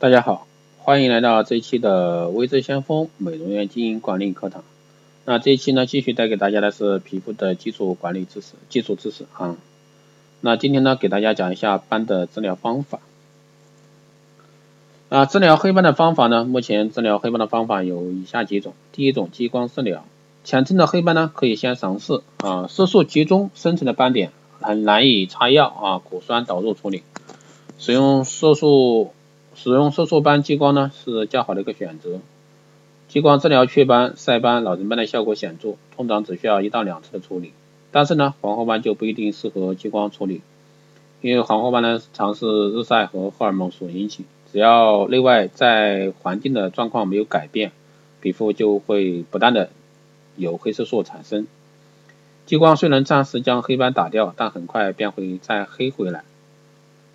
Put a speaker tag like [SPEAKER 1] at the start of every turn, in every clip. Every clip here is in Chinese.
[SPEAKER 1] 大家好，欢迎来到这一期的微智先锋美容院经营管理课堂。那这一期呢，继续带给大家的是皮肤的基础管理知识、基础知识啊。那今天呢，给大家讲一下斑的治疗方法。啊，治疗黑斑的方法呢，目前治疗黑斑的方法有以下几种。第一种，激光治疗。浅层的黑斑呢，可以先尝试啊，色素集中深层的斑点很难以擦药啊，果酸导入处理，使用色素。使用色素斑激光呢是较好的一个选择。激光治疗雀斑、晒斑、老人斑的效果显著，通常只需要一到两次的处理。但是呢，黄褐斑就不一定适合激光处理，因为黄褐斑呢常是日晒和荷尔蒙所引起，只要内外在环境的状况没有改变，皮肤就会不断的有黑色素产生。激光虽能暂时将黑斑打掉，但很快便会再黑回来。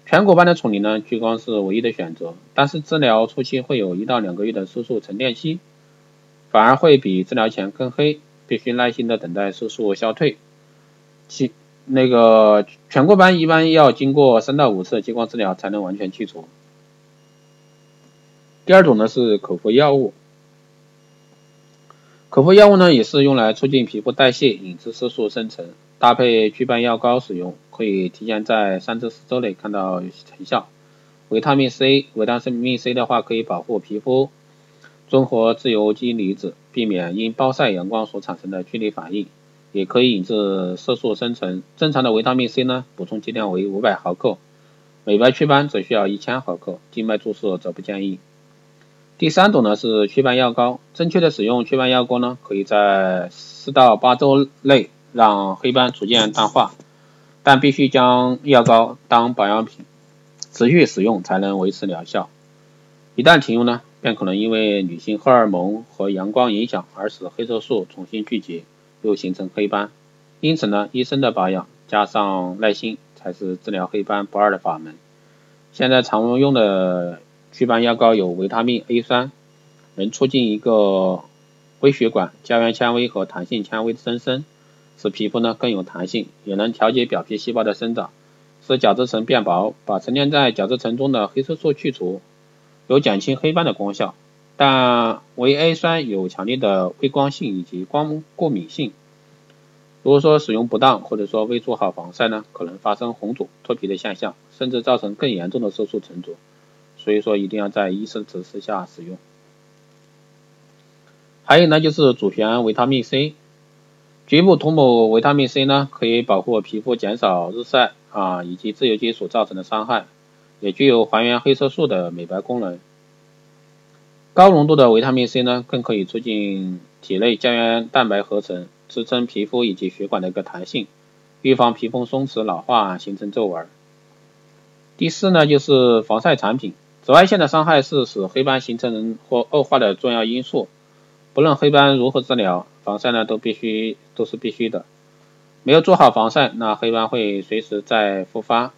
[SPEAKER 1] 颧骨斑的处理呢，激光是唯一的选择，但是治疗初期会有一到两个月的色素沉淀期，反而会比治疗前更黑，必须耐心的等待色素消退。其那个颧骨斑一般要经过三到五次激光治疗才能完全去除。第二种呢是口服药物，口服药物呢也是用来促进皮肤代谢，引致色素生成。搭配祛斑药膏使用，可以提前在三至四周内看到成效。维他命 C，维他命 C 的话可以保护皮肤，中和自由基离子，避免因暴晒阳光所产生的剧烈反应，也可以引致色素生成。正常的维他命 C 呢，补充剂量为五百毫克，美白祛斑则需要一千毫克，静脉注射则不建议。第三种呢是祛斑药膏，正确的使用祛斑药膏呢，可以在四到八周内。让黑斑逐渐淡化，但必须将药膏当保养品，持续使用才能维持疗效。一旦停用呢，便可能因为女性荷尔蒙和阳光影响而使黑色素重新聚集，又形成黑斑。因此呢，医生的保养加上耐心才是治疗黑斑不二的法门。现在常用的祛斑药膏有维他命 A 酸，能促进一个微血管胶原纤维和弹性纤维的增生。使皮肤呢更有弹性，也能调节表皮细胞的生长，使角质层变薄，把沉淀在角质层中的黑色素去除，有减轻黑斑的功效。但维 A 酸有强烈的微光性以及光过敏性，如果说使用不当或者说未做好防晒呢，可能发生红肿、脱皮的现象，甚至造成更严重的色素沉着。所以说一定要在医生指示下使用。还有呢就是主旋维他命 C。局部涂抹维他命 C 呢，可以保护皮肤减少日晒啊以及自由基所造成的伤害，也具有还原黑色素的美白功能。高浓度的维他命 C 呢，更可以促进体内胶原蛋白合成，支撑皮肤以及血管的一个弹性，预防皮肤松弛老化形成皱纹。第四呢，就是防晒产品，紫外线的伤害是使黑斑形成或恶化的重要因素。不论黑斑如何治疗，防晒呢都必须都是必须的。没有做好防晒，那黑斑会随时再复发。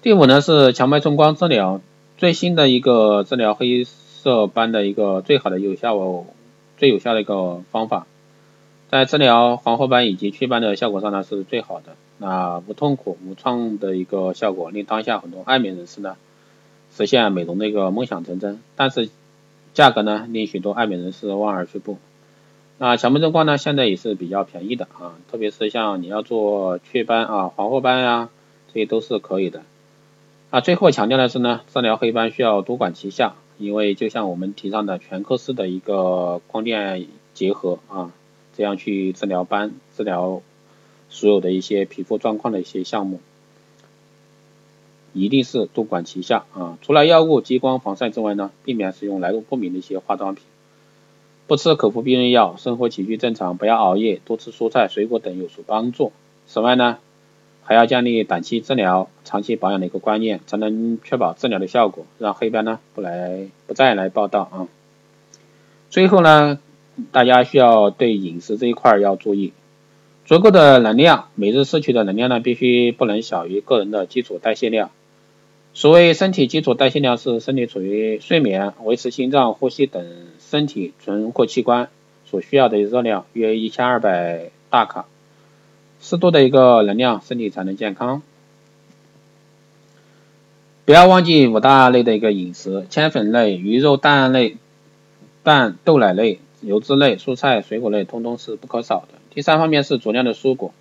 [SPEAKER 1] 第五呢是强脉冲光治疗，最新的一个治疗黑色斑的一个最好的有效最有效的一个方法，在治疗黄褐斑以及雀斑的效果上呢是最好的。那无痛苦无创的一个效果，令当下很多爱美人士呢实现美容的一个梦想成真。但是价格呢，令许多爱美人士望而却步。那强脉冲光呢，现在也是比较便宜的啊，特别是像你要做雀斑啊、黄褐斑呀，这些都是可以的。啊，最后强调的是呢，治疗黑斑需要多管齐下，因为就像我们提倡的全科室的一个光电结合啊，这样去治疗斑、治疗所有的一些皮肤状况的一些项目。一定是多管齐下啊！除了药物、激光、防晒之外呢，避免使用来路不明的一些化妆品，不吃口服避孕药，生活起居正常，不要熬夜，多吃蔬菜、水果等有所帮助。此外呢，还要建立短期治疗、长期保养的一个观念，才能确保治疗的效果，让黑斑呢不来不再来报道啊。最后呢，大家需要对饮食这一块要注意，足够的能量，每日摄取的能量呢必须不能小于个人的基础代谢量。所谓身体基础代谢量是身体处于睡眠、维持心脏、呼吸等身体存活器官所需要的热量约一千二百大卡，适度的一个能量，身体才能健康。不要忘记五大类的一个饮食：千粉类、鱼肉、蛋类、蛋豆奶类、油脂类、蔬菜水果类，通通是不可少的。第三方面是足量的蔬果，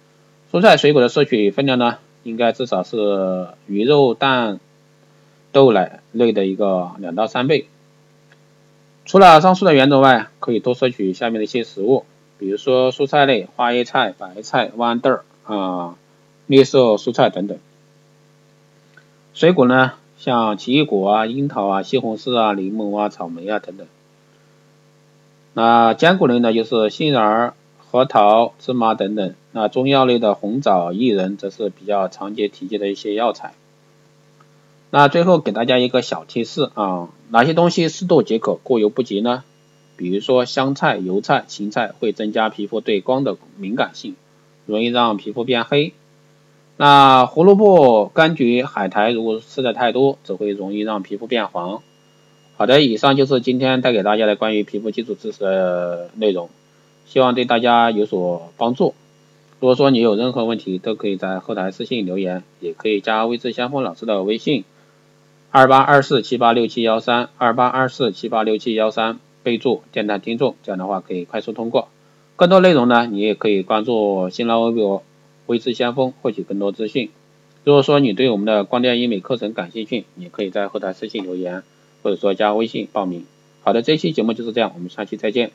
[SPEAKER 1] 蔬菜水果的摄取分量呢，应该至少是鱼肉、蛋豆奶类的一个两到三倍。除了上述的原则外，可以多摄取下面的一些食物，比如说蔬菜类、花椰菜、白菜、豌豆儿啊、绿色蔬菜等等。水果呢，像奇异果啊、樱桃啊、西红柿啊、柠檬啊、草莓啊等等。那坚果类呢，就是杏仁、核桃、芝麻等等。那中药类的红枣、薏仁则是比较常见提及的一些药材。那最后给大家一个小提示啊，哪些东西适度即可，过犹不及呢？比如说香菜、油菜、芹菜会增加皮肤对光的敏感性，容易让皮肤变黑。那胡萝卜、柑橘、海苔，如果吃的太多，则会容易让皮肤变黄。好的，以上就是今天带给大家的关于皮肤基础知识的内容，希望对大家有所帮助。如果说你有任何问题，都可以在后台私信留言，也可以加微智先锋老师的微信：二八二四七八六七幺三，二八二四七八六七幺三，备注电台听众，这样的话可以快速通过。更多内容呢，你也可以关注新浪微博。微智先锋获取更多资讯。如果说你对我们的光电医美课程感兴趣，你可以在后台私信留言，或者说加微信报名。好的，这期节目就是这样，我们下期再见。